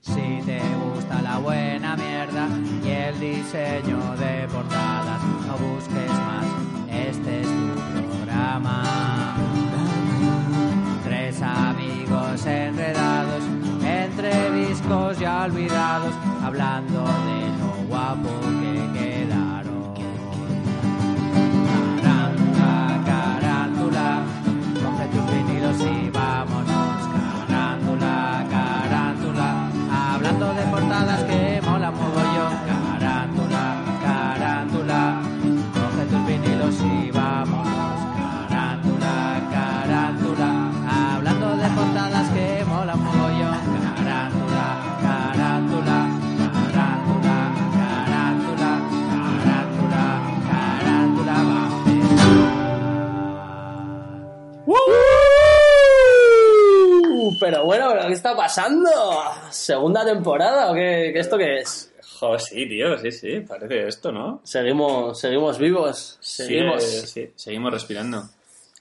Si te gusta la buena mierda y el diseño de portadas, no busques más, este es tu programa. Tres amigos enredados entre discos ya olvidados, hablando bueno, ¿pero ¿qué está pasando? ¿Segunda temporada o qué, qué esto qué es? Joder, sí, tío, sí, sí, parece esto, ¿no? Seguimos, seguimos vivos, seguimos. Sí, sí, seguimos respirando.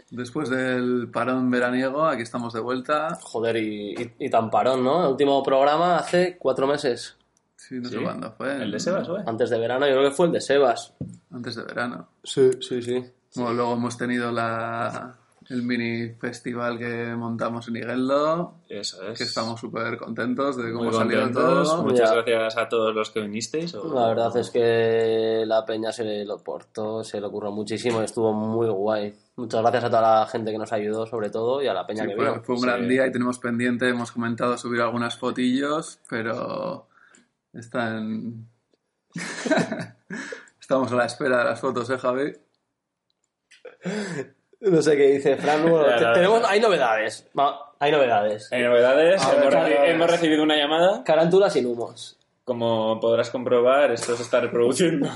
Después del parón veraniego, aquí estamos de vuelta. Joder, y, y- y tan parón, ¿no? El último programa hace cuatro meses. Sí, no sé cuándo fue. ¿El de Sebas, güey? Antes de verano, yo creo que fue el de Sebas. Antes de verano. Sí, sí, sí. Bueno, luego hemos tenido la, el mini festival que montamos en Igueldo, Eso es. que estamos súper contentos de cómo muy salió contentos. todo. Muchas Ya. gracias a todos los que vinisteis. o- La verdad es que la peña se lo portó, se lo ocurrió muchísimo y estuvo muy guay. Muchas gracias a toda la gente que nos ayudó, sobre todo, y a la peña Sí, que fue, vino. fue un Sí. gran día y tenemos pendiente, hemos comentado subir algunas fotillos, pero están... Estamos a la espera de las fotos, ¿eh, Javi? No sé qué dice Fran. Bueno, te- tenemos, hay novedades. Va, hay novedades. Hay novedades. Ver, hemos, reci- novedades. hemos recibido una llamada. Carántulas sin humos. Como podrás comprobar, esto se está reproduciendo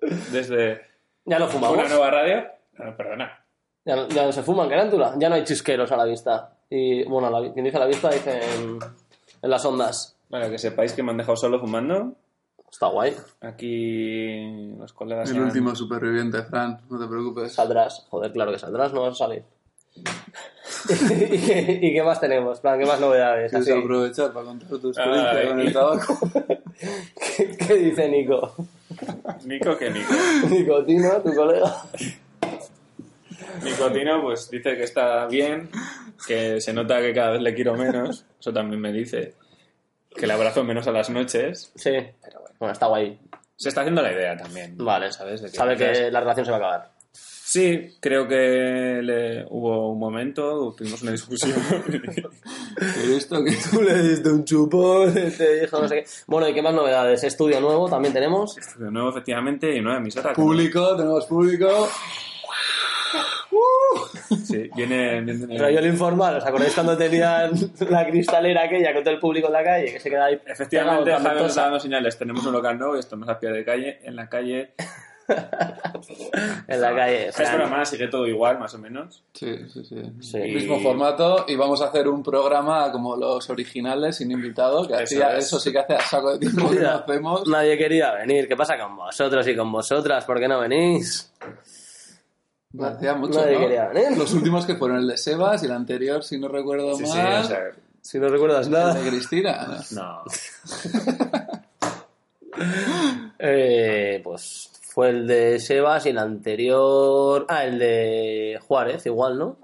desde Ya no fumamos. una nueva radio. No, perdona. Ya, no- ya no se fuman carántula. Ya no hay chisqueros a la vista. Y bueno, la, quien dice a la vista dice en, en las ondas. Bueno, que sepáis que me han dejado solo fumando. Está guay. Aquí los colegas. El último superviviente, Fran, no te preocupes. Saldrás. Joder, claro que saldrás, no vas a salir. ¿Y, qué, y qué más tenemos? Plan, ¿Qué más novedades? ¿Quieres Así. aprovechar para contar tu experiencia con el tabaco? ¿Qué, qué dice Nico? Nico que Nico. Nicotino, tu colega. Nicotino, pues dice que está bien, que se nota que cada vez le quiero menos. Eso también me dice. Que le abrazo menos a las noches. Sí, pero bueno, está guay. Se está haciendo la idea también. Vale, ¿sabes? De Sabe quizás- que la relación se va a acabar. Sí, creo que le... hubo un momento, tuvimos una discusión. He visto que Tú le diste un chupón, te dijo no sé qué. Bueno, ¿y qué más novedades? Estudio nuevo también tenemos. De nuevo, efectivamente, y nueva emisora. público, tenemos público. Sí, viene... viene- Rollo el informal, ¿os acordáis cuando tenían la cristalera aquella con todo el público en la calle? Que se queda ahí. Efectivamente, pegado, Javi nos tosa? está dando señales. Tenemos un local nuevo y estamos a pie de calle, en la calle. En la calle. Es broma, sigue todo igual, más o menos. Sí, sí, sí. Sí. Y- Mismo formato y vamos a hacer un programa como los originales, sin invitado, que Eso hacía es. eso sí que hace a saco de tiempo que no Mira, hacemos. Nadie quería venir. ¿Qué pasa con vosotros y con vosotras? ¿Por qué no venís? Hacía mucho, venir. Los últimos que fueron el de Sebas y el anterior, si no recuerdo Sí, sí, mal, o sea, Si no recuerdas el nada. de Cristina. no. Eh, pues fue el de Sebas y el anterior. Ah, el de Juárez, igual, ¿no?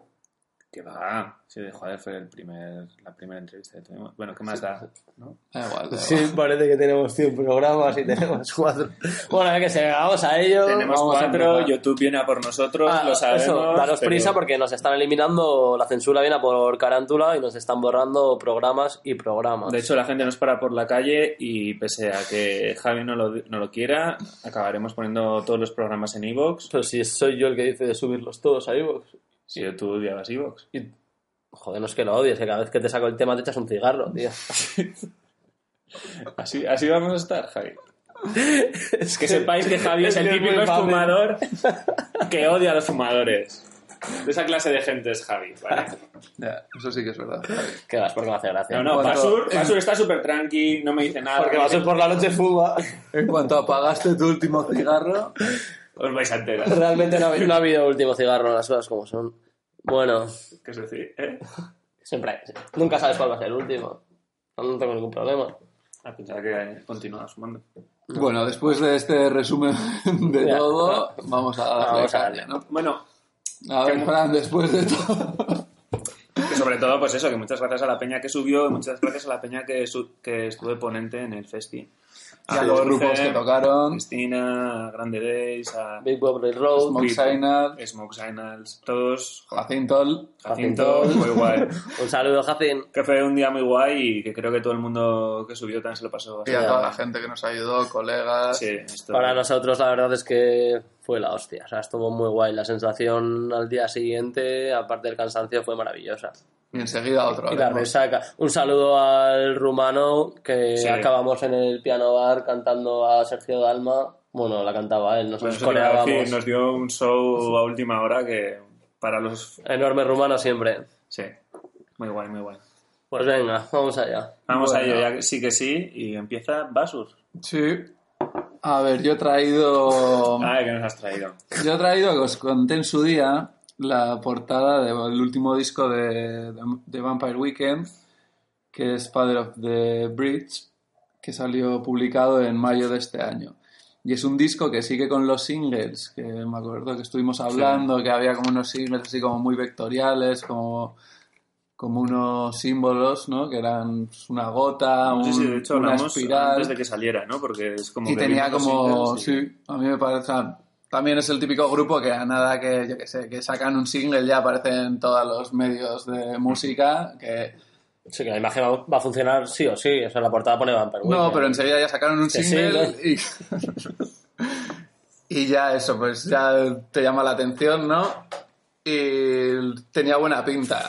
Que va. Sí, de joder, fue el primer, la primera entrevista que tuvimos. Bueno, ¿qué más da? ¿No? Da igual, da Sí, igual. parece que tenemos 100 programas y tenemos cuatro. Bueno, a que se vamos a ello. Tenemos Vamos cuatro. YouTube viene a por nosotros, Ah, lo sabemos. eso, daros pero- prisa porque nos están eliminando, la censura viene a por carántula y nos están borrando programas y programas. De hecho, la gente nos para por la calle y pese a que Javi no lo, no lo quiera, acabaremos poniendo todos los programas en Evox. Pero si soy yo el que dice de subirlos todos a iVoox. Si tú odiabas Evox. Y... Joder, no es que lo odies, que cada vez que te saco el tema te echas un cigarro, tío. Así, así vamos a estar, Javi. es Que sepáis que Javi es el que es muy típico fumador que odia a los fumadores. De esa clase de gente es Javi, ¿vale? Ya, eso sí que es verdad. ¿Qué vas? Porque me hace gracia. No, no, cuanto- Basur, Basur está súper tranqui, no me dice nada. Porque ser por la noche fuma. En cuanto apagaste tu último cigarro, Os vais a enterar. Realmente no ha, habido- no ha habido último cigarro, las cosas como son. Bueno, ¿Qué es decir? ¿Eh? siempre hay. Nunca sabes cuál va a ser el último. No tengo ningún problema. A pensar que continúa sumando. Bueno, después de este resumen de Ya. todo, vamos a darle Vamos a darle. ¿no? Bueno, A ver, Fran, después de todo... que sobre todo, pues eso, que muchas gracias a la peña que subió y muchas gracias a la peña que, su- que estuve ponente en el festi. Y a los Jorge, grupos que tocaron, Cristina, a Grande Days, a Big Bob Red Road. Smoke Signal, Smoke Signals, todos. Jacintol, Jacinto, muy guay. Un saludo, Jacin. Que fue un día muy guay y que creo que todo el mundo que subió también se lo pasó y a toda la gente que nos ayudó, colegas. Sí, esto- Para nosotros la verdad es que fue la hostia. O sea, estuvo muy guay. La sensación al día siguiente, aparte del cansancio, fue maravillosa. Y enseguida otro. Y la resaca. Un saludo al rumano que Sí. acabamos en el piano bar cantando a Sergio Dalma. Bueno, la cantaba él, Pues nosotros a coreábamos. nos dio un show a última hora que para los... Enorme rumano siempre. Sí, muy guay, muy guay. Pues venga, vamos allá. Vamos Bueno. a ello, ya que sí que sí, y empieza Basus. Sí. A ver, yo he traído... Ay, que nos has traído. Yo he traído, que os conté en su día, la portada del último disco de, de, de Vampire Weekend, que es Father of the Bridge, que salió publicado en mayo de este año. Y es un disco que sigue con los singles, que me acuerdo que estuvimos hablando, que había como unos singles así como muy vectoriales, como, como unos símbolos, ¿no? Que eran una gota, No sé si un- de hecho una hablamos espiral antes de que saliera, ¿no? Porque es como y que tenía como singles sí a mí me parece también es el típico grupo que a nada que yo que sé que sacan un single ya aparece en todos los medios de música que Sí, que la imagen va- va a funcionar sí o sí. O sea, la portada pone Vampire no Weekend. pero enseguida ya sacaron un sí, single y y ya eso pues ya te llama la atención no y tenía buena pinta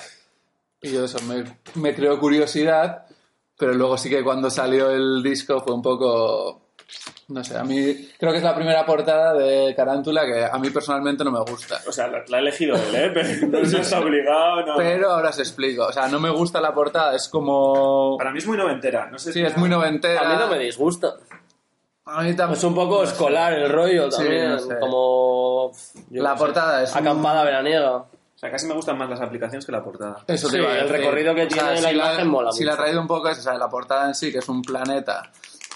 y yo eso me, me creó curiosidad pero luego sí que cuando salió el disco fue un poco no sé, a mí creo que es la primera portada de Carántula que a mí personalmente no me gusta. O sea, la, la ha elegido él, ¿eh? Pero no se está obligado, no. Pero ahora os explico. O sea, no me gusta la portada, es como... Para mí es muy noventera. No sé Sí, es muy noventera. A mí no me disgusta. A mí tampoco. Es un poco escolar el rollo Sí, también. no sé. Como. La qué sé, portada es un- Acampada veraniega. O sea, casi me gustan más las aplicaciones que la portada. Eso te Sí, iba a el recorrido que tiene la si imagen mola Si mucho. la traído un poco es, o sea, la portada en sí, que es un planeta.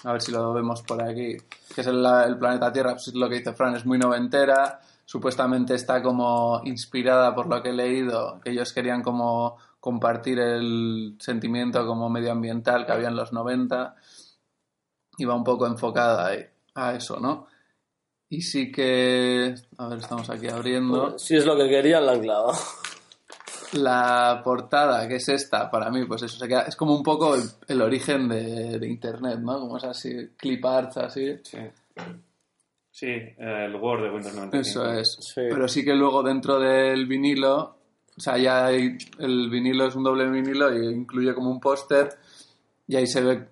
A ver si lo vemos por aquí. Que es el, el planeta Tierra, pues es lo que dice Fran, es muy noventera. Supuestamente está como inspirada por lo que he leído, que ellos querían como compartir el sentimiento como medioambiental que había en los 90. Y va un poco enfocada a eso, ¿no? Y sí que... A ver, estamos aquí abriendo. Si es lo que querían, la han clavado. La portada, que es esta, para mí, pues eso, se queda- es como un poco el, el origen de, de Internet, ¿no? Como es así, clip arts, así. Sí. Sí, el Word de Windows 95. Eso es. Sí. Pero sí que luego dentro del vinilo, o sea, ya hay, el vinilo es un doble vinilo y incluye como un póster y ahí se ve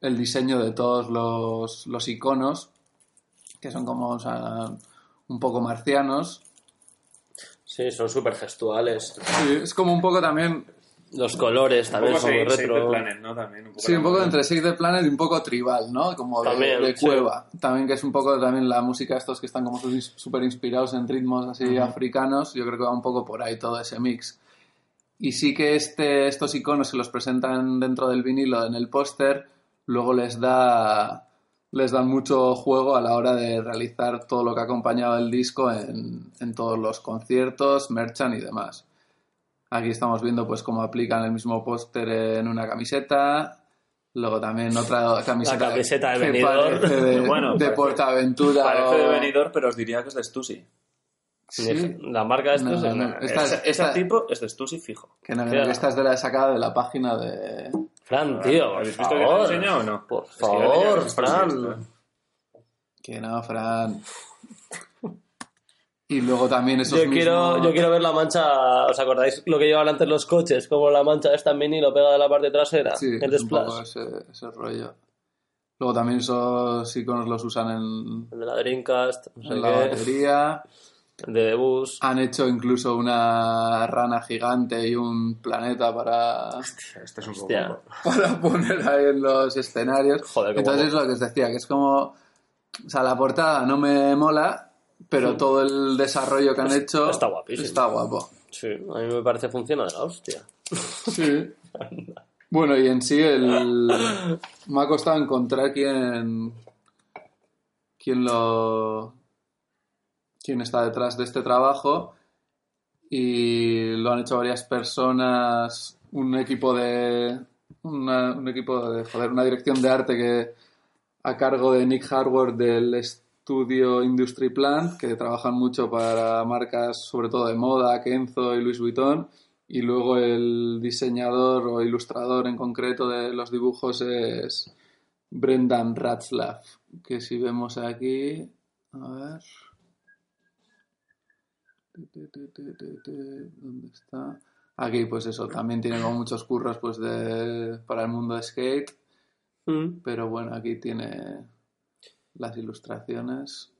el diseño de todos los, los iconos, que son como, o sea, un poco marcianos. Sí, son súper gestuales. Sí, es como un poco también Los colores Un también poco son muy Save- Save the retro. Planet, ¿no? También, un poco Sí, un poco entre Save the Planet y un poco tribal, ¿no? Como de, También, de sí. cueva. También que es un poco también la música estos que están como súper inspirados en ritmos así africanos. Yo creo que va un poco por ahí todo ese mix. Y sí que este, estos iconos se los presentan dentro del vinilo en el póster, luego les da les dan mucho juego a la hora de realizar todo lo que ha acompañado el disco en, en todos los conciertos, merchan y demás. Aquí estamos viendo pues cómo aplican el mismo póster en una camiseta. Luego también otra camiseta, La camiseta de Benidorm. de, Bueno, de parece- Portaventura. Parece de venidor, pero os diría que es de Stussy. Sí. La marca de estos No, no. Esta tipo es de Stussy fijo. Que no, que esta es de la sacada de la página de... Fran, tío, por ¿Habéis visto que te favor. he enseñado o no? Por Es que favor, que Fran. Que no, Fran. Y luego también esos Yo quiero, mismos- yo quiero ver la mancha, ¿os acordáis lo que llevaban antes los coches? Como la mancha esta en vinilo pegada a la parte trasera, Sí, el es un poco desplash. ese, ese rollo. Luego también esos iconos los usan en, El de la Dreamcast, en la qué, batería. De The Bus. Han hecho incluso una rana gigante y un planeta para, Este es un poco... Hostia. para poner ahí en los escenarios. Joder, qué Entonces es lo que os decía, que es como... O sea, la portada no me mola, pero todo el desarrollo que han hecho está guapísimo. está guapo. Sí, a mí me parece funciona de la hostia. Sí. Bueno, y en sí el... me ha costado encontrar quién, quién lo... quién está detrás de este trabajo y lo han hecho varias personas, un equipo de... un equipo de, joder, una dirección de arte que a cargo de Nick Harward del estudio Industry Plant, que trabajan mucho para marcas sobre todo de moda, Kenzo y Louis Vuitton. Y luego el diseñador o ilustrador en concreto de los dibujos es Brendan Ratzlaff, que si vemos aquí, a ver. ¿Dónde está? Aquí, pues eso, también tiene como muchos curros pues de, para el mundo de skate, Mm. pero bueno, aquí tiene las ilustraciones,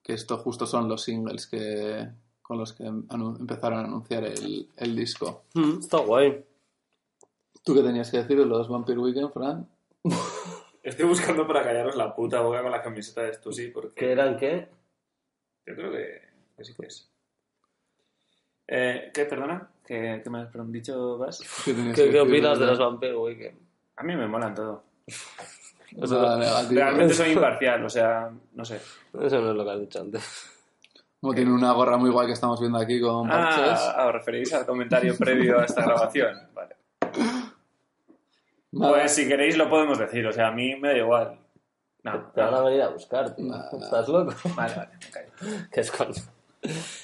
que esto justo son los singles que, con los que empezaron a anunciar el, el disco. Mm, Está guay. ¿Tú qué tenías que decir de los Vampire Weekend, Fran? Estoy buscando para callaros la puta boca con la camiseta de Stussy porque ¿Qué eran qué? yo creo que, que sí que es. Eh, ¿Qué? Perdona? ¿Qué, qué me has dicho, Vas? ¿Qué, tenías ¿Qué, que opinas de los los Vampire Weekend? A mí me molan todo. Nada negativo. Realmente soy imparcial, o sea, no sé. Eso no es lo que has dicho antes. Como tiene una gorra muy guay que estamos viendo aquí con parches. Ah, ¿os referís al comentario previo a esta grabación? Vale. Nada. Pues si queréis lo podemos decir, o sea, a mí me da igual. No, Te van a venir a buscar, tío. Nah, nah. ¿Estás loco? Vale, vale, me callo. ¿Qué es coño?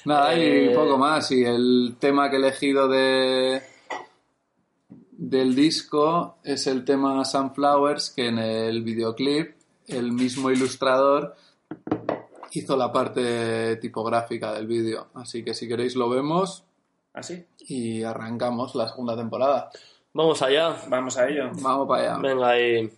Nada, y Eh, poco más. Y el tema que he elegido de del disco es el tema Sunflowers, que en el videoclip el mismo ilustrador hizo la parte tipográfica del vídeo. Así que si queréis lo vemos ¿Así? y arrancamos la segunda temporada. Vamos allá. Vamos a ello. Vamos para allá. Venga ahí.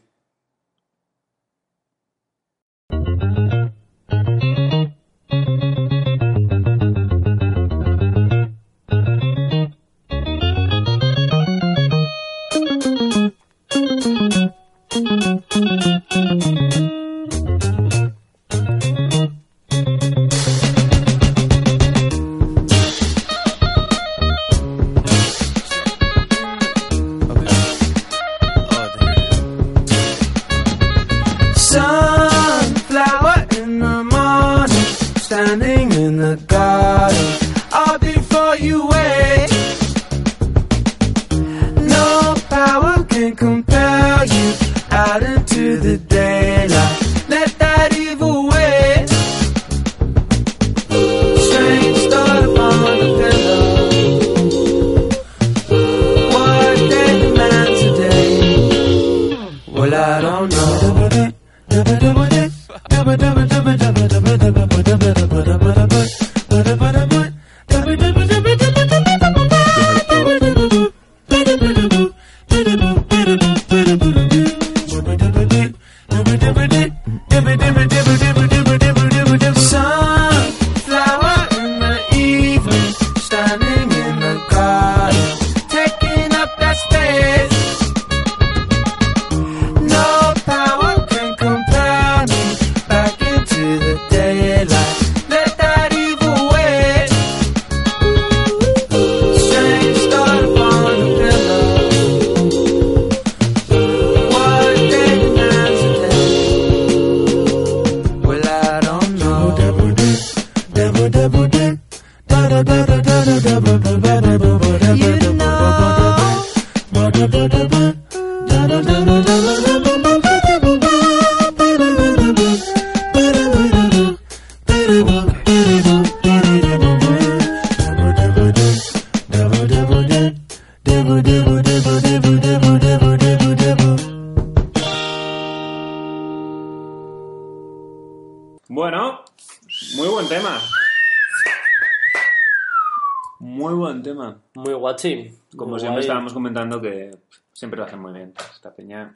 Que siempre lo hacen muy bien. Esta peña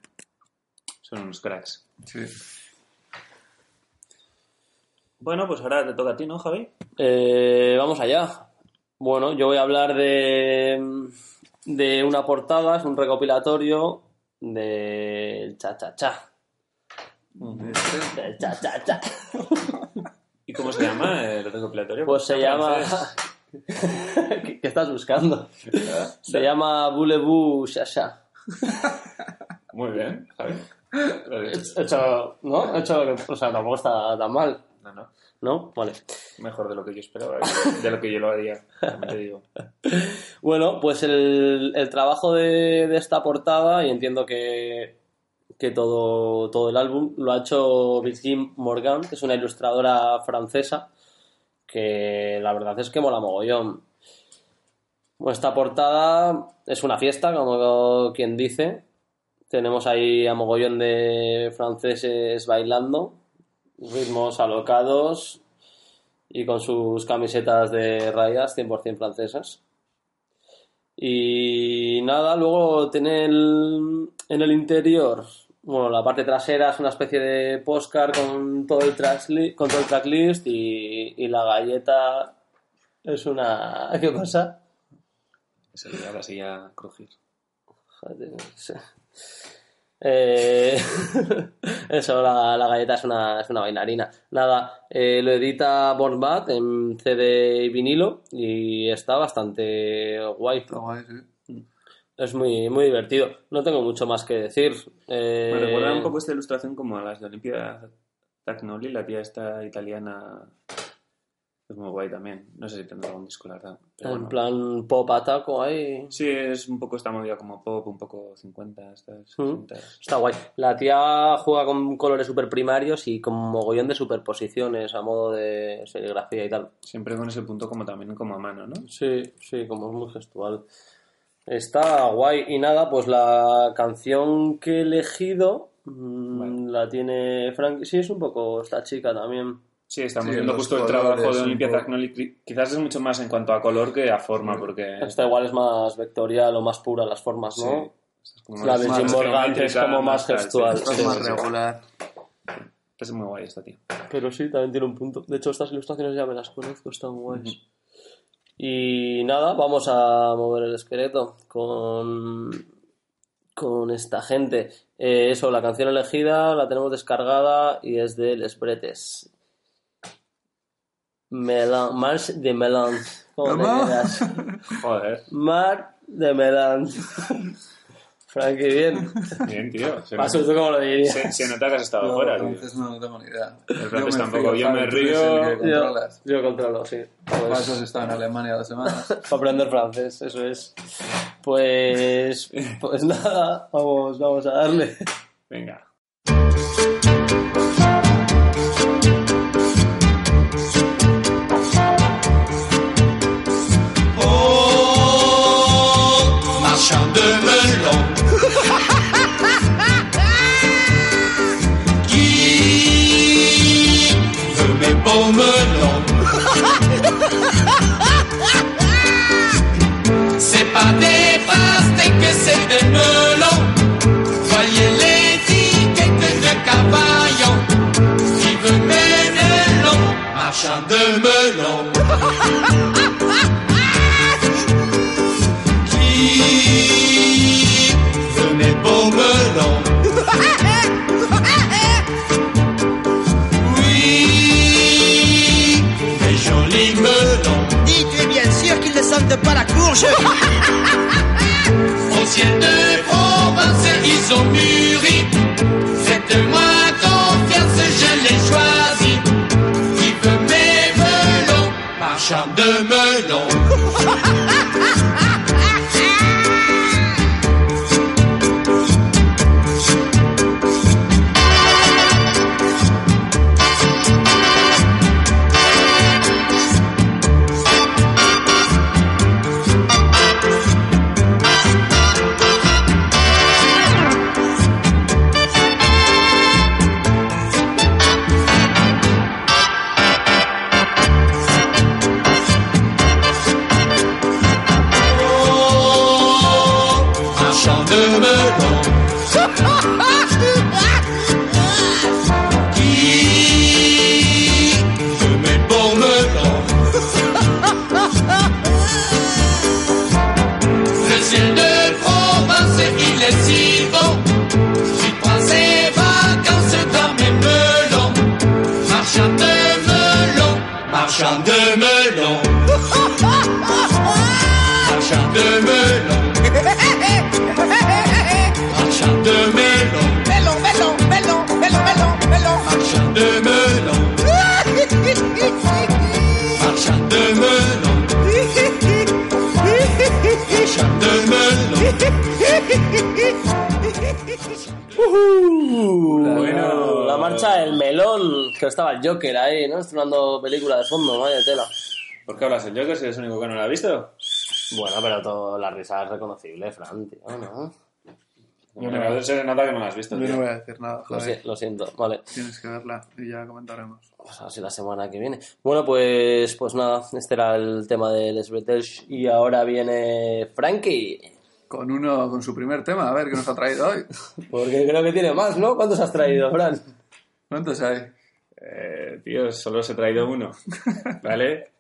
son unos cracks. Sí. Bueno, pues ahora te toca a ti, ¿no, Javi? Eh, vamos allá. Bueno, yo voy a hablar de, de una portada, es un recopilatorio del cha-cha-cha. Del cha-cha-cha. ¿Y cómo se llama el recopilatorio? Pues se Está llama... francés. ¿Qué estás buscando? Se llama Boulevou Chacha. Muy bien, Javi. Lo He hecho, ¿no? He hecho o sea, tampoco está tan mal, No, no. ¿no? Vale. Mejor de lo que yo esperaba, de lo que yo lo haría, te digo. Bueno, pues el, el trabajo de, de esta portada, y entiendo que, que todo, todo el álbum, lo ha hecho Virginie Morgan, que es una ilustradora francesa, que la verdad es que mola mogollón. Esta portada es una fiesta, como quien dice. Tenemos ahí a mogollón de franceses bailando, ritmos alocados y con sus camisetas de rayas 100% francesas. Y nada, luego tiene el- en el interior, bueno, la parte trasera es una especie de postcard con todo el, trackli- con todo el tracklist y, y la galleta es una... ¿Qué pasa? Se le la silla a crujir. Joder, sí. Eh, eso, la, la galleta es una, es una bailarina. Nada, eh, lo edita Born Bad en CD y vinilo y está bastante guay. Está guay, sí. Es muy, muy divertido. No tengo mucho más que decir. Eh, Me recuerda un poco esta ilustración como a las de Olimpia Tagnoli, la tía esta italiana. Es muy guay también. No sé si tendrá algún disco, la verdad. En bueno. plan pop ataco ahí. Sí, es un poco esta movida como pop, un poco 50, estas, 60. Está guay. La tía juega con colores super primarios y con mogollón de superposiciones a modo de serigrafía y tal. Siempre con ese punto como también como a mano, ¿no? Sí, sí, como es muy gestual. Está guay. Y nada, pues la canción que he elegido mm, la tiene Frank. Sí, es un poco esta chica también. Sí, estamos Sí, viendo justo el trabajo de un Olimpia. Tagnoli. Quizás es mucho más en cuanto a color que a forma, porque... Esta igual es más vectorial o más pura las formas, ¿no? Sí. Es La versión más Morgan es como más sí. gestual. Esto es Sí, más sí, sí. regular. Es muy guay esta tía. Pero sí, también tiene un punto. De hecho, estas ilustraciones ya me las conozco, están guays. Y nada, vamos a mover el esqueleto con, con esta gente. Eh, eso, la canción elegida la tenemos descargada y es de Les Bretes. Melan, March de Melan. Joder. Mar de Melan. Frankie, bien. Bien, tío. Se, Paso, ¿tú cómo lo dirías? se- se nota que has estado No, fuera, tío. entonces no, no tengo ni idea. El francés me tampoco. fío, Yo me río. Yo, controlas. yo controlo, sí. Para Pues- eso has estado en Alemania dos semanas. para aprender francés, eso es. Pues, pues nada, vamos, vamos a darle. Venga. Marchand de melons. Qui veut mes beaux melons Oui, mes jolis melons es bien sûr qu'ils ne sentent pas la courge. Au ciel de Provence, ils ont mûri. Faites-moi chambre de me ¿Por qué hablas el Joker si eres el único que no lo ha visto? Bueno, pero todo, la risa es reconocible, Fran, tío, ¿no? Bueno, se nota que no lo has visto. Yo tío. no voy a decir nada, Lo, si- lo siento, vale. Tienes que verla y ya comentaremos. Pues así la semana que viene. Bueno, pues, pues nada, este era el tema de Les Bretels y ahora viene Frankie. Con uno, con su primer tema, a ver qué nos ha traído hoy. Porque creo que tiene más, ¿no? ¿Cuántos has traído, Fran? ¿Cuántos hay? Eh, tío, solo os he traído uno. ¿Vale?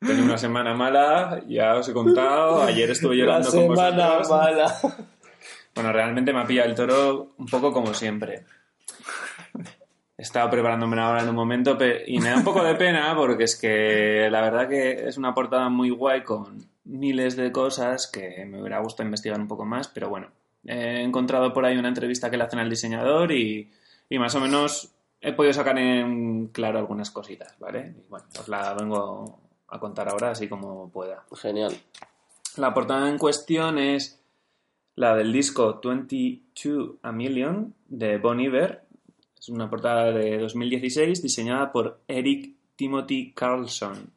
Tengo una semana mala, ya os he contado. Ayer estuve llorando con semana vosotros. mala. Bueno, realmente me ha pillado el toro un poco como siempre. He estado preparándome una hora en un momento y me da un poco de pena porque es que la verdad que es una portada muy guay con miles de cosas que me hubiera gustado investigar un poco más, pero bueno, he encontrado por ahí una entrevista que le hacen al diseñador y, y más o menos he podido sacar en claro algunas cositas, ¿vale? Y bueno, os la vengo a contar ahora así como pueda. Genial. La portada en cuestión es la del disco 22 A Million de Bon Iver. Es una portada de 2016 diseñada por Eric Timothy Carlson.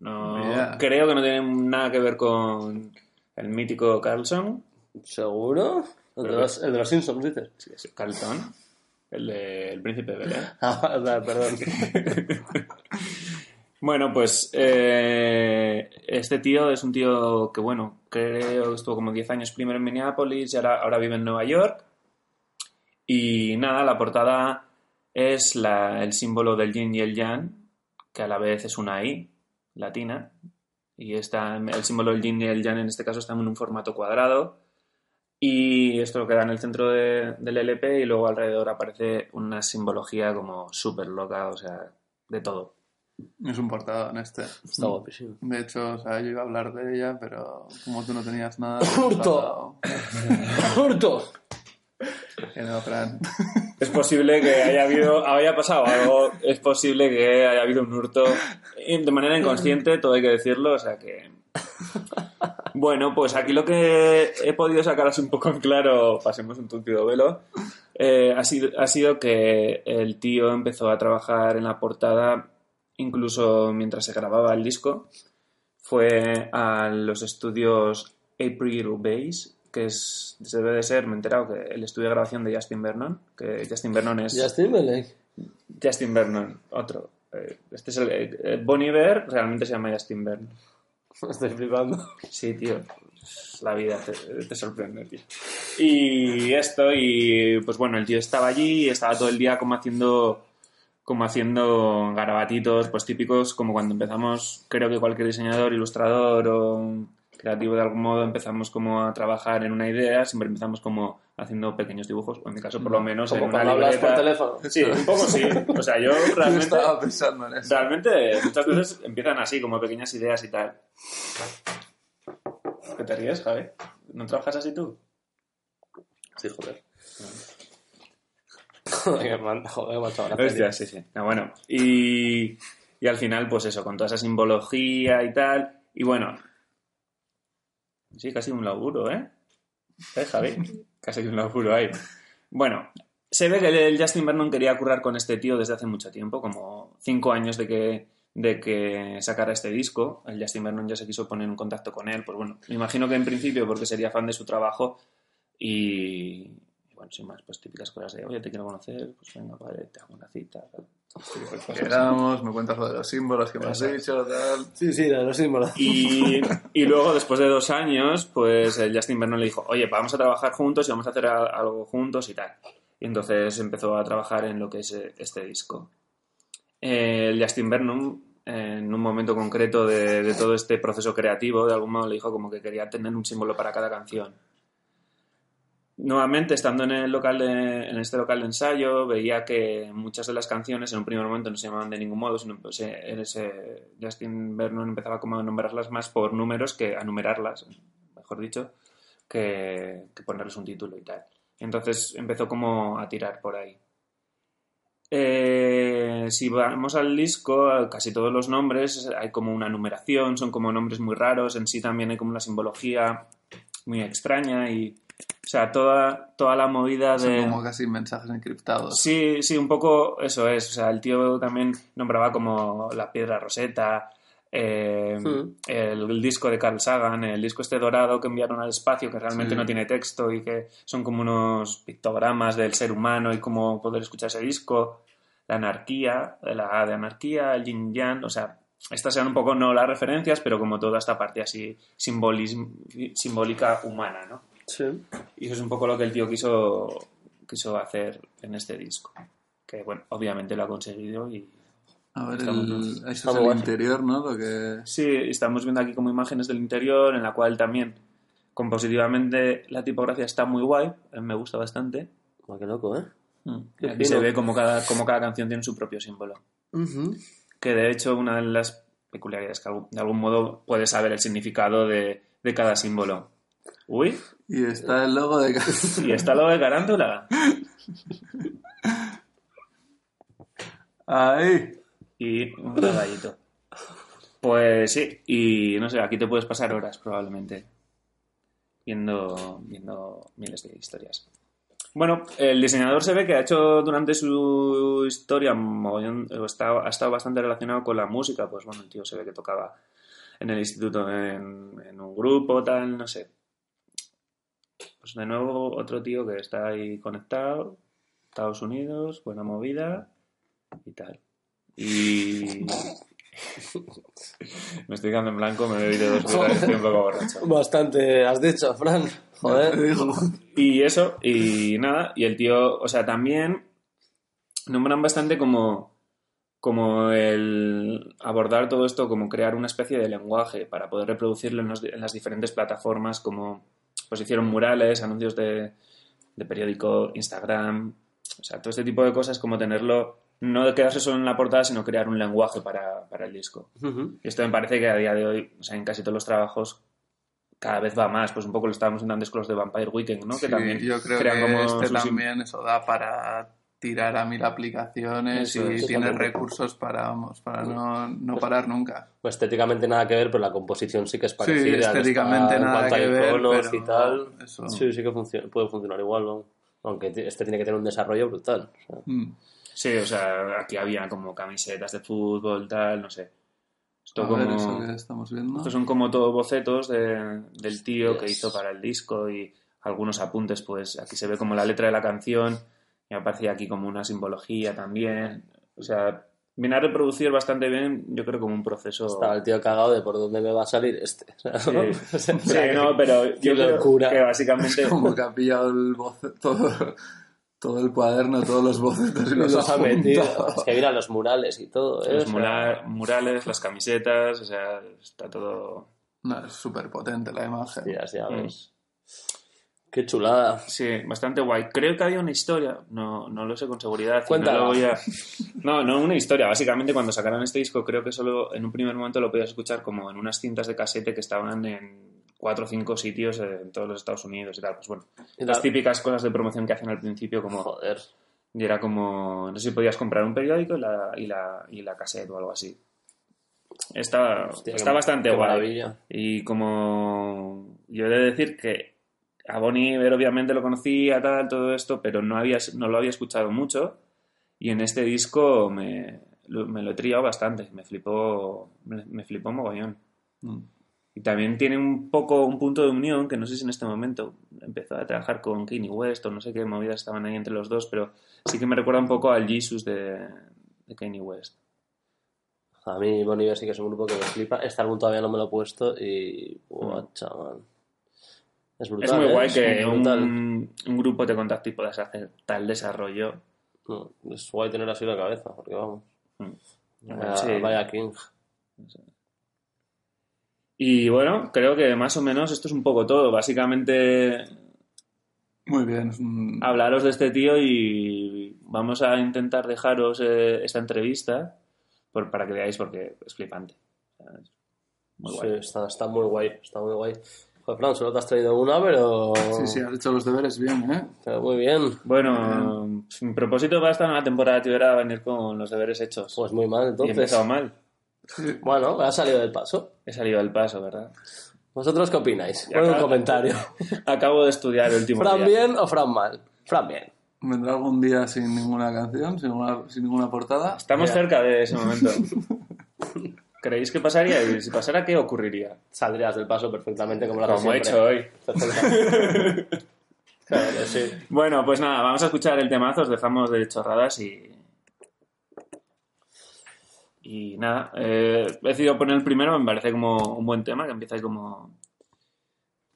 No, Yeah. Creo que no tiene nada que ver con el mítico Carlson. ¿Seguro? El de los, el de los Simpsons, dices. Sí, es Carlton. El del Príncipe de Belén. Ah, perdón. Bueno, pues eh, este tío es un tío que, bueno, creo que estuvo como 10 años primero en Minneapolis y ahora, ahora vive en Nueva York. Y nada, la portada es la- el símbolo del yin y el yang, que a la vez es una I latina. Y está, el símbolo del yin y el yang en este caso está en un formato cuadrado. Y esto lo queda en el centro de- del LP y luego alrededor aparece una simbología como súper loca, o sea, de todo. Es un portado en este. Está guapísimo. De hecho, o sea, yo iba a hablar de ella, pero como tú no tenías nada... ¡Hurto! ¡Hurto! Que no, Fran. Es posible que haya habido, haya pasado algo, es posible que haya habido un hurto de manera inconsciente, todo hay que decirlo, o sea que... Bueno, pues aquí lo que he podido sacar así un poco en claro, pasemos un tupido velo, eh, ha, sido, ha sido que el tío empezó a trabajar en la portada incluso mientras se grababa el disco. Fue a los estudios April Base, que es, debe de ser, me he enterado, que el estudio de grabación de Justin Vernon, que Justin Vernon es... Justin Timberlake. Justin Vernon, otro. Eh, Este es el... eh, Bon Iver realmente se llama Justin Vernon. Estoy flipando. Sí, tío. La vida te, te sorprende, tío. Y esto, y pues bueno, el tío estaba allí y estaba todo el día como haciendo como haciendo garabatitos, pues típicos, como cuando empezamos, creo que cualquier diseñador, ilustrador o creativo de algún modo empezamos como a trabajar en una idea, siempre empezamos como haciendo pequeños dibujos, o en mi caso por lo menos Como en una cuando hablas por teléfono. Sí, un poco sí. O sea, yo realmente... estaba pensando en eso. Realmente muchas veces empiezan así, como pequeñas ideas y tal. ¿Qué te ríes, Javi? ¿No trabajas así tú? Sí, joder. Man, joder, macho, ahora Hostia, sí, sí. Ah, bueno, y, y al final, pues eso, con toda esa simbología y tal. Y bueno, sí, casi un laburo, ¿eh? ¿Eh, Javi? Casi un laburo ahí. Bueno, se ve que el Justin Vernon quería currar con este tío desde hace mucho tiempo, como cinco años de que, de que sacara este disco. El Justin Vernon ya se quiso poner en contacto con él, pues bueno, me imagino que en principio porque sería fan de su trabajo y bueno, sin más, pues típicas cosas de, oye, te quiero conocer, pues venga, vale, te hago una cita, tal. Este de cosas. Quedamos, me cuentas lo de los símbolos que me has dicho, tal. Sí, sí, de los símbolos. Y, y luego, después de dos años, pues el Justin Vernon le dijo, oye, vamos a trabajar juntos y vamos a hacer algo juntos y tal. Y entonces empezó a trabajar en lo que es eh, este disco. Eh, El Justin Vernon, en un momento concreto de, de todo este proceso creativo, de algún modo le dijo como que quería tener un símbolo para cada canción. Nuevamente, estando en, el local de- en este local de ensayo, veía que muchas de las canciones en un primer momento no se llamaban de ningún modo, sino pues, eh, Justin Vernon empezaba como a nombrarlas más por números que a numerarlas, mejor dicho, que, que ponerles un título y tal. Entonces empezó como a tirar por ahí. Eh, si vamos al disco, casi todos los nombres hay como una numeración, son como nombres muy raros, en sí también hay como una simbología muy extraña y, O sea, toda, toda la movida Son de... como casi mensajes encriptados. Sí, sí, un poco eso es. O sea, el tío también nombraba como la piedra roseta, eh, Mm. el, el disco de Carl Sagan, el disco este dorado que enviaron al espacio, que realmente Sí. no tiene texto y que son como unos pictogramas del ser humano y cómo poder escuchar ese disco. La anarquía, la A de anarquía, el yin yang, o sea, estas eran un poco no las referencias, pero como toda esta parte así simbólica humana, ¿no? Sí. Y eso es un poco lo que el tío quiso, quiso hacer en este disco. Que, bueno, obviamente lo ha conseguido y... A ver, el, eso es el guay. interior, ¿no? Lo que... Sí, estamos viendo aquí como imágenes del interior, en la cual también compositivamente la tipografía está muy guay, a mí me gusta bastante. Oh, qué loco, ¿eh? Qué Aquí fino. se ve como cada, como cada canción tiene su propio símbolo. Que de hecho una de las peculiaridades que de algún modo puedes saber el significado de, de cada símbolo. Uy, Y está el logo de... y está lo de carántula. ¡Ahí! y un caballito. Pues sí, y no sé, aquí te puedes pasar horas probablemente viendo, viendo miles de historias. Bueno, el diseñador se ve que ha hecho durante su historia, ha estado bastante relacionado con la música, pues bueno, el tío se ve que tocaba en el instituto en, en un grupo, tal, no sé. Pues de nuevo otro tío que está ahí conectado, Estados Unidos, buena movida y tal. Y. me estoy quedando en blanco, me he bebido dos birras, estoy un poco borracho. Bastante has dicho, Fran. Joder. Y eso, y nada, y el tío, o sea, también nombran bastante como, como el abordar todo esto, como crear una especie de lenguaje para poder reproducirlo en, los- en las diferentes plataformas, como pues hicieron murales, anuncios de, de periódico, Instagram, o sea, todo este tipo de cosas, como tenerlo, no quedarse solo en la portada, sino crear un lenguaje para, para el disco. Y esto me parece que a día de hoy, o sea, en casi todos los trabajos, cada vez va más. Pues un poco lo estábamos antes con los de Vampire Weekend, ¿no? que también yo creo crean que como este sus- también eso da para tirar a mil aplicaciones Eso y es. tiene Totalmente. recursos para, vamos, para no, no parar nunca. Pues estéticamente nada que ver, pero la composición sí que es Sí, parecida. estéticamente está en nada cuanto a que ver, pero y tal. eso- Sí, sí que funciona, puede funcionar igual, ¿no? Aunque este tiene que tener un desarrollo brutal. o sea. Mm. Sí, o sea, aquí había como camisetas de fútbol, tal, no sé. Esto A como... ver, eso que estamos viendo. Estos son como todos bocetos de- del tío que Yes. hizo para el disco y algunos apuntes, pues aquí se ve como la letra de la canción y aparecía aquí como una simbología también. O sea, viene a reproducir bastante bien, yo creo, como un proceso... Estaba el tío cagado de por dónde me va a salir este. Sí, Sí, no, pero Qué yo creo locura. que básicamente... Como que ha pillado el boce- todo, todo el cuaderno, todos los bocetos y los, los ha metido. Es que mira los murales y todo, ¿eh? Los O sea, mura- murales, las camisetas, o sea, está todo... No, es súper potente la imagen. hostias, ya Mm. Qué chulada. Sí, bastante guay. Creo que había una historia, no, no lo sé con seguridad. Cuéntala. No, a- no, no una historia. Básicamente, cuando sacaron este disco, creo que solo en un primer momento lo podías escuchar como en unas cintas de casete que estaban en cuatro o cinco sitios en todos los Estados Unidos y tal. Pues bueno, las la- típicas cosas de promoción que hacen al principio, como. Joder. Y era como. No sé si podías comprar un periódico y la, y la, y la cassette o algo así. Está, Hostia, está bastante guay. maravilla. Y como yo he de decir que a Bonnie Iver obviamente lo conocía, tal, todo esto, pero no, había, no lo había escuchado mucho. Y en este disco me lo, me lo he triado bastante. Me flipó, me, flipó mogollón. Mm. Y también tiene un poco un punto de unión que no sé si en este momento empezó a trabajar con Kanye West o no sé qué movidas estaban ahí entre los dos, pero sí que me recuerda un poco al Jesus de, de Kanye West. A mí Bon Iver sí que es un grupo que me flipa. Este álbum todavía no me lo he puesto y... Buah, chaval. Es brutal, es muy ¿eh? guay Es que un, un grupo te contacte y puedas hacer tal desarrollo. No, es guay tener así la cabeza, porque vamos. Mm. Vaya, Sí. vaya King. Y bueno, creo que más o menos esto es un poco todo. Básicamente Muy bien. es un- hablaros de este tío y vamos a intentar dejaros eh, esta entrevista por, para que veáis porque es flipante. Muy Sí, guay. está, está muy guay, está muy guay. Joder, Fran, solo te has traído una, pero... Sí, sí, has hecho los deberes bien, ¿eh? Pero muy bien. Bueno, mi propósito para esta nueva temporada tío, era venir con los deberes hechos. Pues muy mal, y he entonces. empezado mal. Bueno, ha salido del paso. He salido del paso, ¿verdad? ¿Vosotros qué opináis? Pon un comentario. Acabo de estudiar el último ¿Fran día. bien o Fran mal? Fran bien. ¿Vendrá algún día sin ninguna canción, sin ninguna, sin ninguna portada? Estamos cerca de ese momento. ¿Creéis que pasaría? Y si pasara, ¿qué ocurriría? Saldrías del paso perfectamente como lo haces Como he hecho hoy. Claro sí. Bueno, pues nada, vamos a escuchar el temazo, os dejamos de chorradas y... Y nada, eh, he decidido poner el primero, me parece como un buen tema, que empieza ahí como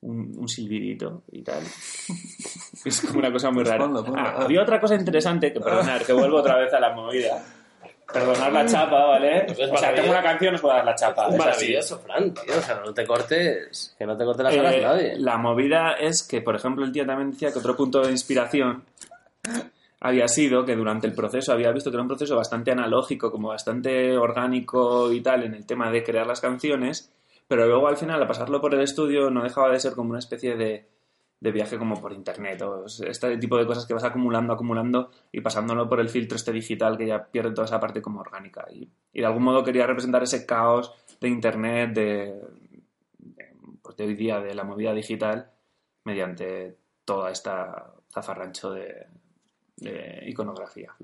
un, un silbidito y tal. Es como una cosa muy rara. Ah, había otra cosa interesante, que perdonar, que vuelvo otra vez a la movida. Perdonar la chapa, ¿vale? O sea, tengo una canción, os puedo dar la chapa. Es maravilloso, Fran, tío. O sea, no te cortes. Que no te corte las alas Eh, nadie. La movida es que, por ejemplo, el tío también decía que otro punto de inspiración había sido que durante el proceso había visto que era un proceso bastante analógico, como bastante orgánico y tal en el tema de crear las canciones, pero luego al final, al pasarlo por el estudio, no dejaba de ser como una especie de, de viaje como por internet, o este tipo de cosas que vas acumulando, acumulando y pasándolo por el filtro este digital que ya pierde toda esa parte como orgánica. Y, y de algún modo quería representar ese caos de internet, de, de, pues de hoy día, de la movida digital, mediante toda esta zafarrancho de, de iconografía.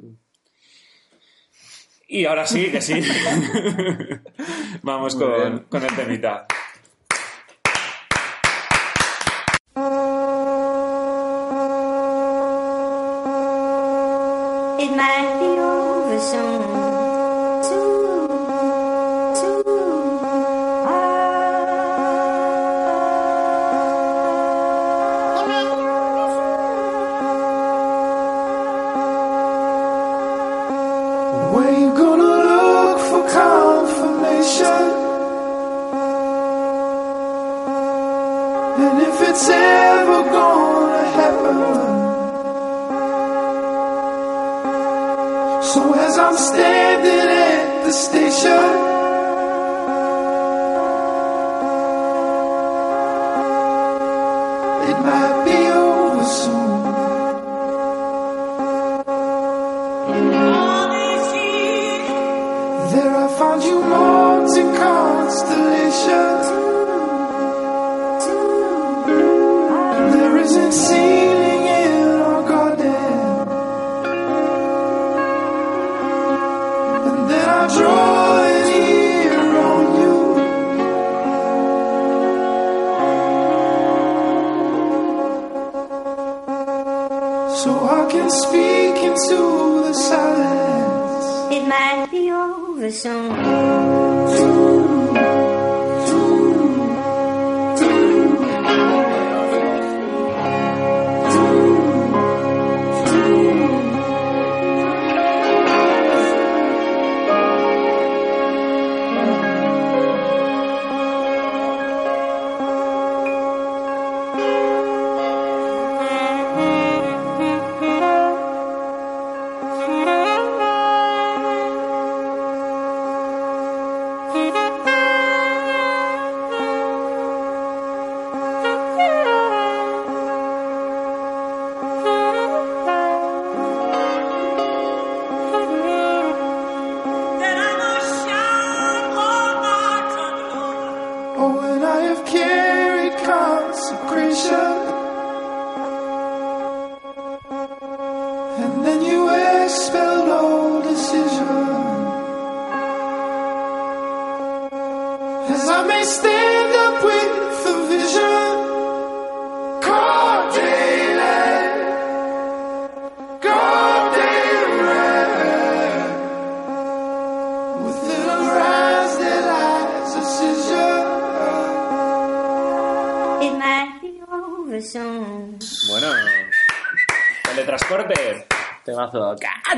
Y ahora sí, que sí. Vamos con, con el temita. my be over soon. So I can speak into the silence. It might be over soon.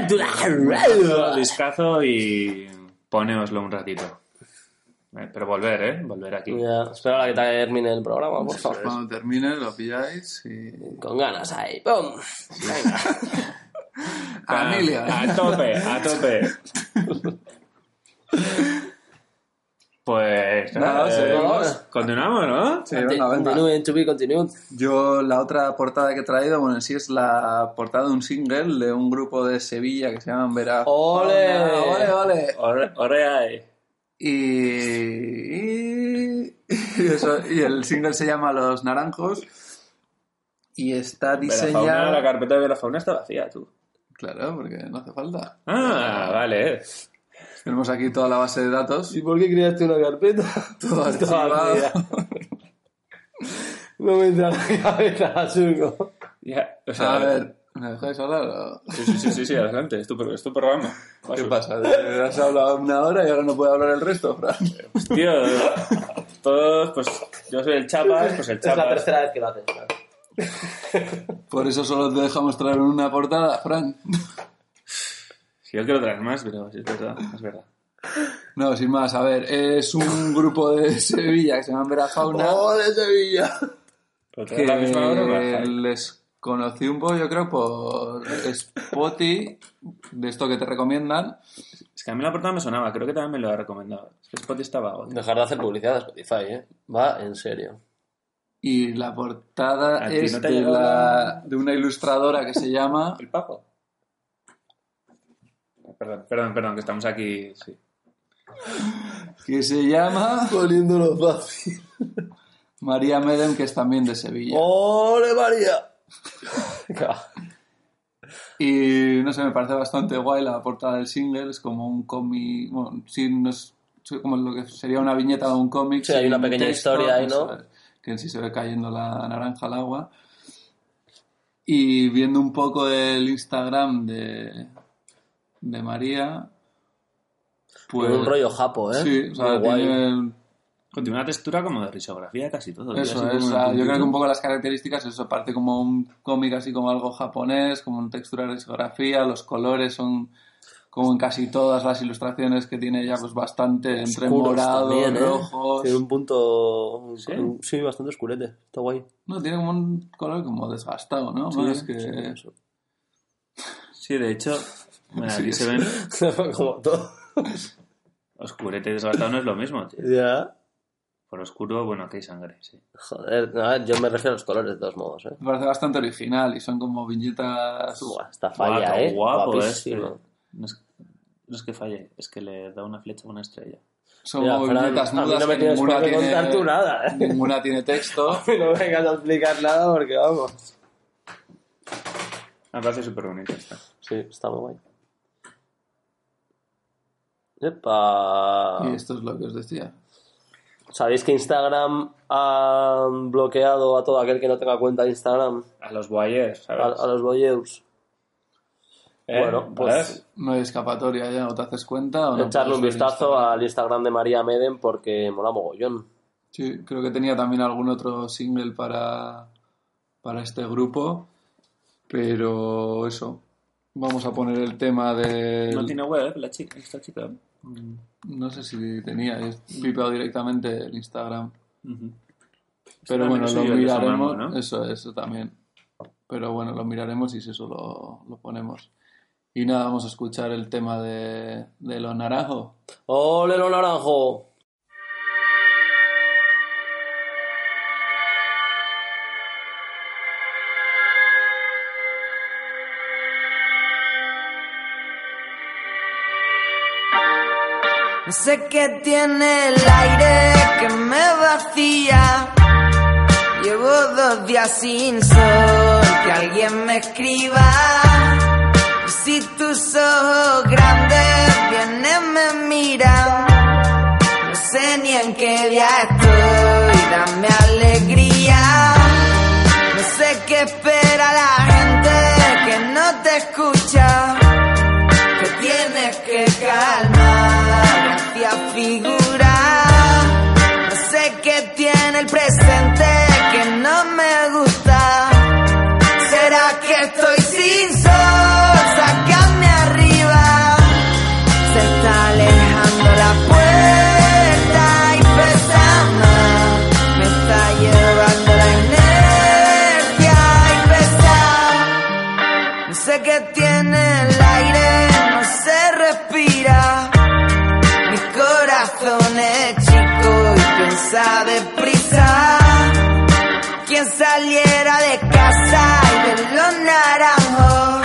Temazo. Discazo y poneoslo un ratito. Eh, Pero volver, ¿eh? Volver aquí. Ya, espero a la que termine el programa, por favor. Cuando termine lo pilláis y... Con ganas ahí. ¡Pum! Venga. Emilia. A tope, a tope. Pues Nada, eh, seguimos. continuamos, ¿no? Sí, venga, venga. Continúe, to be continued. Yo la otra portada que he traído, bueno, en sí es la portada de un single de un grupo de Sevilla que se llaman Vera. ¡Ole! ¡Ole, ole! Ore- Oreae. Y, y, y, eso- y el single se llama Los Naranjos y está la fauna, la diseñado... carpeta de la fauna está vacía, tú. Claro, porque no hace falta. Ah, vale. Tenemos aquí toda la base de datos. ¿Y por qué creaste una carpeta? Todo archivado. No me entra en la cabeza, chungo. Ya, o sea, A ver, ¿me dejáis hablar? o- Sí, sí, sí, sí, sí, adelante, es tu, es tu programa. ¿Qué pasa? ¿Has hablado una hora y ahora no puede hablar el resto, Fran? Pues, tío, todos, pues yo soy el Chapas, pues el Es la Chapas. tercera vez que lo haces. claro. Por eso solo te dejamos traer una portada, Fran. Sí, yo quiero traer más, pero es verdad, es verdad. No, sin más, a ver, es un grupo de Sevilla que se llama Vera Fauna. ¡Oh, de Sevilla! Pero que la misma les conocí un poco, yo creo, por Spotify, de esto que te recomiendan. Es que a mí la portada me sonaba, creo que también me lo ha recomendado. Es que Spotify estaba agotado. Dejar de hacer publicidad de Spotify, ¿eh? Va en serio. Y la portada ¿A es no de, llegado la- de una ilustradora que se llama ¿El pago? Perdón, perdón, perdón, que estamos aquí, sí. que se llama Poniéndolo fácil. María Medem, que es también de Sevilla. ¡Ole, María! Y no sé, me parece bastante guay la portada del single, es como un cómic, bueno, sí, no es como lo que sería una viñeta de un cómic. Sí, hay una pequeña texto, historia ahí, ¿no? Que en sí se ve cayendo la naranja al agua. Y viendo un poco el Instagram de, de María, pues... Con un rollo japo, ¿eh? Sí, o sea, Muy guay. tiene Tiene una textura como de risografía casi todo. Eso así es, como o sea, en yo creo que un poco las características, eso parece como un cómic así como algo japonés, como una textura de risografía, los colores son como en casi todas las ilustraciones que tiene ya pues bastante entre morado, también, ¿eh? rojos. Tiene un punto... ¿Sí? Sí, bastante oscurete. Está guay. No, tiene como un color como desgastado, ¿no? Sí, Más que... Sí, de hecho, Sí, aquí sí. se ven Como todo. oscurete y desgastado no es lo mismo, tío. Ya. Por oscuro, bueno, aquí hay sangre, sí. Joder, no, yo me refiero a los colores de todos modos, ¿eh? Me parece bastante original y son como viñetas... Buah, esta falla, Guapo, ¿eh? guapo, Guapísimo. este. No es, no es que falle, es que le da una flecha a una estrella. Son Mira, viñetas a mí mudas no me que tienes ninguna por qué tiene... contar tú nada, ¿eh? Ninguna tiene texto. No vengas a explicar nada porque vamos. Me parece súper bonito esta. Sí, está muy guay. Epa. Y esto es lo que os decía. ¿Sabéis que Instagram ha bloqueado a todo aquel que no tenga cuenta de Instagram? A los boyers, A, ¿sabes? a los boyeux. ¿Eh? bueno, pues- ¿Ves? No hay escapatoria ya, o te haces cuenta o no. Echarle un vistazo Instagram. al Instagram de María Meden porque mola mogollón. Sí, creo que tenía también algún otro single para, para este grupo, pero eso. Vamos a poner el tema de... No tiene web, la chica, esta chica. No sé si tenía, he pipado directamente el Instagram. Pero bueno, lo miraremos. Eso, eso también. Pero bueno, lo miraremos y si eso lo, lo ponemos. Y nada, vamos a escuchar el tema de, de los naranjos. ¡Ole lo naranjo! No sé qué tiene el aire que me vacía. Llevo dos días sin sol, que alguien me escriba. Si tus ojos grandes vienen, me miran. No sé ni en qué día estoy, dame alegría. No sé qué espera Quien saliera de casa y de los naranjos.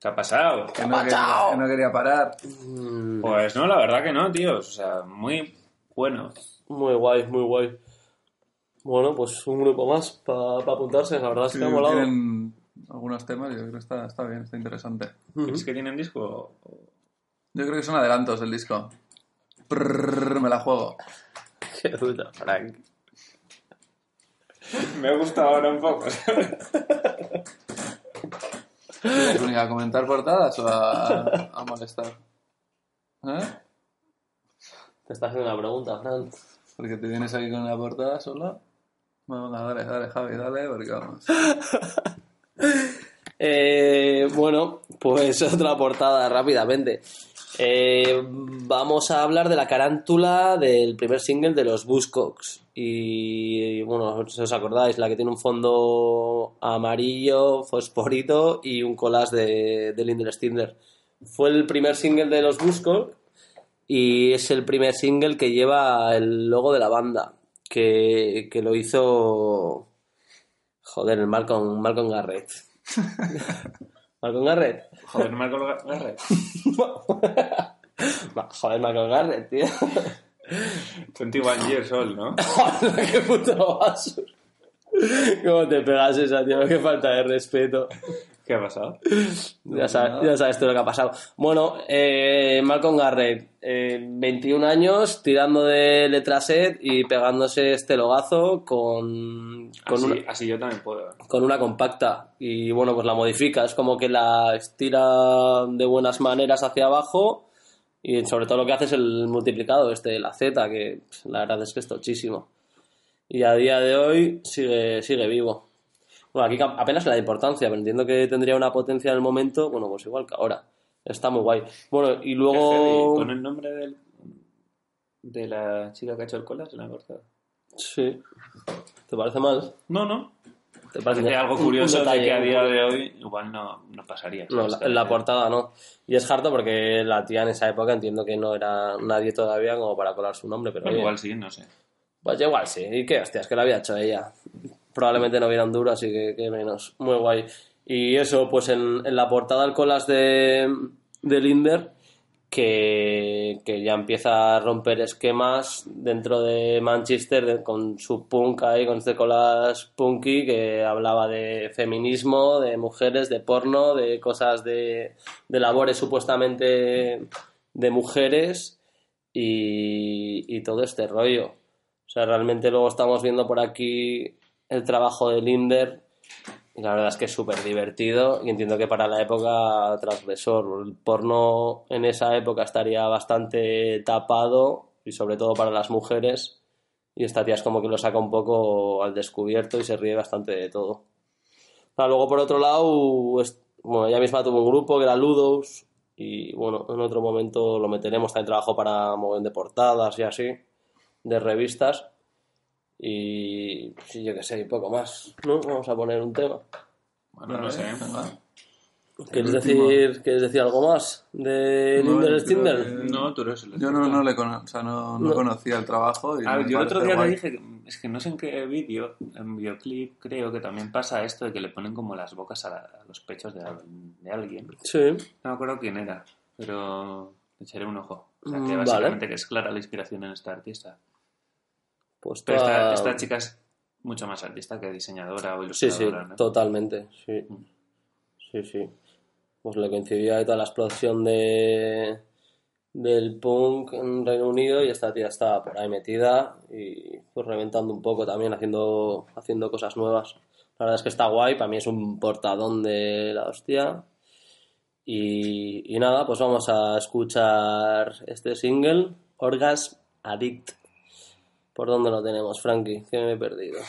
¿Qué ha pasado? Que no, quería, que no quería parar. Pues no, la verdad que no, tíos. O sea, muy bueno. Muy guay, muy guay. Bueno, pues un grupo más para apuntarse, la verdad es que ha molado. tienen algunos temas, yo creo que está, está bien, está interesante. ¿Crees que tienen disco? Yo creo que son adelantos del disco. Me la juego. Qué puta, Frank. Me ha gustado ahora un poco. ¿Quieres venir a comentar portadas o a, a molestar? ¿Eh? Te estás haciendo una pregunta, Frank. Porque te vienes aquí con una portada solo. Bueno, dale, dale, Javi, dale, porque vamos. Eh, bueno, pues otra portada rápidamente. Eh, vamos a hablar de la carántula del primer single de los Buzzcocks. Y bueno, si os acordáis, la que tiene un fondo amarillo, fosforito y un collage de, de Lindel Stindler. Fue el primer single de los Buzzcocks y es el primer single que lleva el logo de la banda, que, que lo hizo. Joder, el Malcolm, Malcolm Garrett. Malcolm Garrett. Joder, Marco Garrett. Joder, Malcolm Garrett, tío. 21 years old, ¿no? Joder, qué puto basura. ¿Cómo te pegas esa, tío? Qué falta de respeto. ¿Qué ha pasado? Ya sabes, ya sabes tú lo que ha pasado. Bueno, eh, Malcolm Garrett, eh, 21 años, tirando de letra set y pegándose este logazo con, con, Así, una, así yo también puedo. con una compacta. Y bueno, pues la modifica. Es como que la estira de buenas maneras hacia abajo y sobre todo lo que hace es el multiplicado este de la Z, que pues, la verdad es que es tochísimo. Y a día de hoy sigue, sigue vivo. Bueno, aquí apenas le da importancia, pero entiendo que tendría una potencia en el momento, bueno, pues igual que ahora. Está muy guay. Bueno, y luego... Con el nombre del, de la chica que ha hecho el cola se la ha cortado. Sí. ¿Te parece mal? No, no. ¿Te parece algo curioso de que a día de hoy igual no, no pasaría. No, la- en la portada no. Y es harto porque la tía en esa época entiendo que no era nadie todavía como para colar su nombre, pero Bueno, oye, igual sí, no sé. pues igual sí. ¿Y qué hostias? Que lo había hecho ella. Probablemente no vieran duro, así que, que menos. Muy guay. Y eso, pues en, en la portada el colas de, de Linder, que, que ya empieza a romper esquemas dentro de Manchester con su punk ahí, con este colas punky que hablaba de feminismo, de mujeres, de porno, de cosas de, de labores supuestamente de mujeres y, y todo este rollo. O sea, realmente luego estamos viendo por aquí el trabajo de Linder y la verdad es que es súper divertido y entiendo que para la época transgresor. El porno en esa época estaría bastante tapado y sobre todo para las mujeres y esta tía es como que lo saca un poco al descubierto y se ríe bastante de todo. Luego por otro lado, bueno, ella misma tuvo un grupo que era Ludos y bueno, en otro momento lo meteremos, también trabajo para mover de portadas y así, de revistas y sí, yo qué sé, y poco más, ¿no? Vamos a poner un tema. Bueno, no sé. ¿Quieres decir, ¿Quieres decir algo más de No, Linder Stinder? que- No, tú eres el Yo no, no le cono- o sea, no, no No. conocía el trabajo. Y A ver, me yo el otro día guay. le dije, que- es que no sé en qué vídeo, en videoclip, creo que también pasa esto de que le ponen como las bocas a, la- a los pechos de, de alguien. Sí, No me acuerdo quién era, pero le echaré un ojo. O sea, Mm, que vale. básicamente que es clara la inspiración en esta artista. Pues Pero esta, toda- esta chica es mucho más artista que diseñadora o Sí, sí, ilustradora, ¿no? totalmente, sí. Sí, sí. Pues le coincidía ahí toda la explosión de del punk en Reino Unido y esta tía estaba por ahí metida y pues reventando un poco también, haciendo, haciendo cosas nuevas. La verdad es que está guay, para mí es un portadón de la hostia. Y, y nada, pues vamos a escuchar este single, Orgasm Addict. ¿Por dónde lo tenemos, Frankie? Que me he perdido.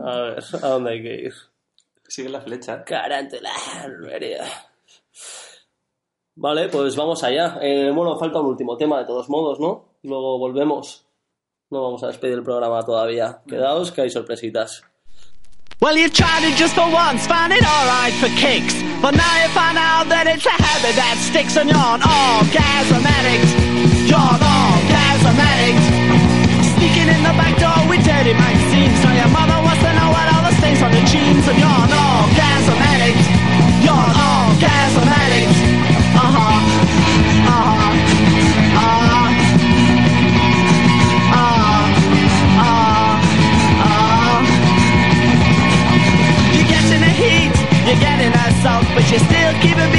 A ver, ¿a dónde hay que ir? Sigue la flecha. Carántula, Almería. Vale, pues vamos allá. Eh, bueno, falta un último tema de todos modos, ¿no? Luego volvemos. No vamos a despedir el programa todavía. Quedaos que hay sorpresitas. Well, you tried it just for once, found it alright for kicks. But now you find out that it's a habit that sticks and you're an orgasm addict. You're an orgasm addict. Sneaking in the back door with dirty magazines. So your mother wants to know what all the stains on your jeans. And you're an orgasm addict. You're an orgasm addict. Uh huh. Uh huh. Uh huh. Uh huh. Uh. You get in the heat, you get in assault, but you still keep it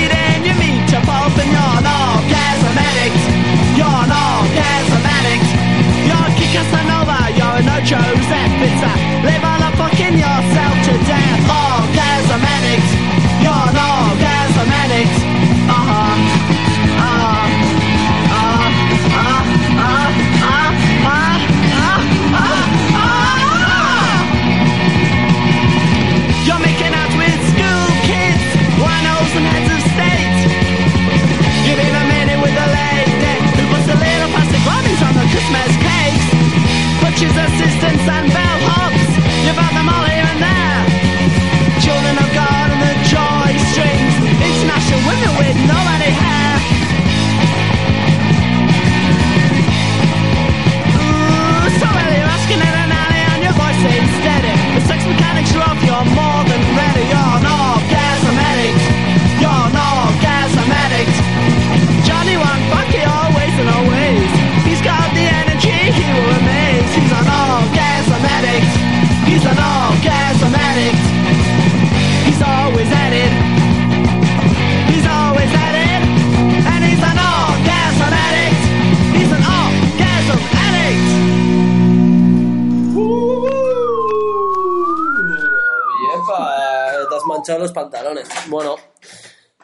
Bueno,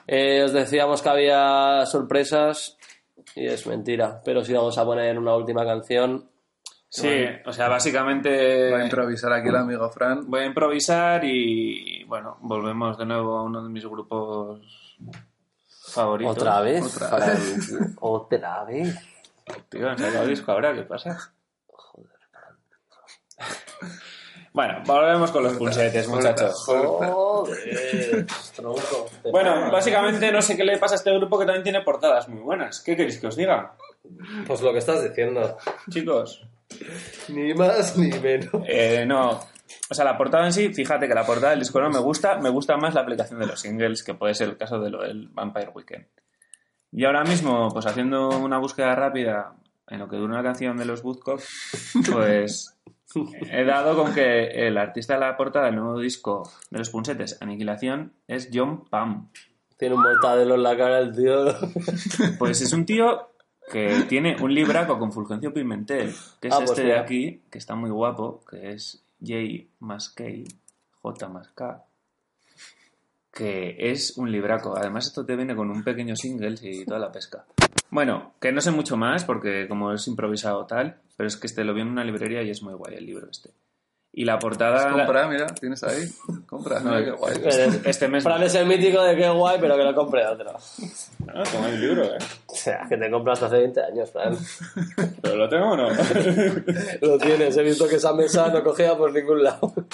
eh, os decíamos que había sorpresas y es mentira. Pero sí vamos a poner una última canción. Sí, o sea, básicamente Va a improvisar aquí el amigo Fran. voy a improvisar y, bueno, volvemos de nuevo a uno de mis grupos favoritos. ¿Otra vez? Otra vez. ¿Otra vez? Tío, han sacado disco ahora, ¿qué pasa? Bueno, volvemos con los punsetes, muchachos. Joder, tronco. Bueno, básicamente no sé qué le pasa a este grupo que también tiene portadas muy buenas. ¿Qué queréis que os diga? Pues lo que estás diciendo. Chicos, Ni más ni menos. Eh, no. O sea, la portada en sí, fíjate que la portada del disco no me gusta, me gusta más la aplicación de los singles, que puede ser el caso de lo del Vampire Weekend. Y ahora mismo, pues haciendo una búsqueda rápida en lo que dura una canción de los Woodcock, pues he dado con que el artista de la portada del nuevo disco de los Punsetes, Aniquilación, es John Pam. Tiene un mortadelo en la cara el tío. Pues es un tío que tiene un libraco con Fulgencio Pimentel, que es Ah, pues este de aquí, que está muy guapo, que es J más K, J más K, que es un libraco. Además, esto te viene con un pequeño single y toda la pesca. Bueno, que no sé mucho más porque como es improvisado tal, pero es que este lo vi en una librería y es muy guay el libro este. Y la portada... Compra, mira, tienes ahí. Compra, mira qué guay. Este mes... Fran es el mítico de qué guay, pero que lo compre otro. Ah, toma el libro, ¿eh? O sea, que te compras hace 20 años, Fran. ¿Pero lo tengo o no? Lo tienes, he visto que esa mesa no cogía por ningún lado.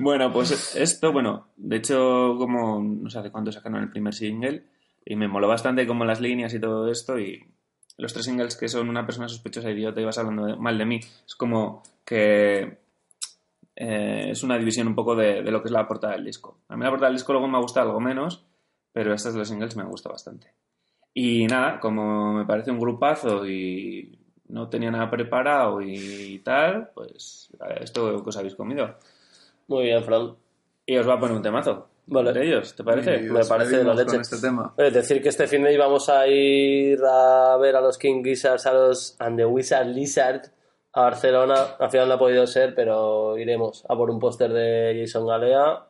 Bueno, pues esto, bueno, de hecho, como no sé hace cuánto sacaron el primer single, y me moló bastante como las líneas y todo esto, y los tres singles que son una persona sospechosa idiota y vas hablando de- mal de mí, es como que eh, es una división un poco de, de lo que es la portada del disco. A mí la portada del disco luego me gusta algo menos, pero estas de los singles me gusta bastante. Y nada, como me parece un grupazo y no tenía nada preparado y tal, pues esto que os habéis comido. Muy bien, Fran. Y os va a poner un temazo. Vale. De ellos, ¿te parece? Y Me parece de la leche. con este tema. Es decir, que este fin de íbamos a ir a ver a los King Gizzards, a los And the Wizard Lizard a Barcelona. Al final no ha podido ser, pero iremos a por un póster de Jason Galea.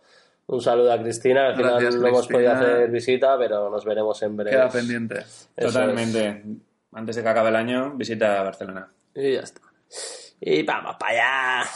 Un saludo a Cristina, al final Gracias, no hemos podido hacer visita, pero nos veremos en breve. Queda pendiente. Eso Totalmente. Antes de que acabe el año, visita a Barcelona. Y ya está. Y vamos para allá.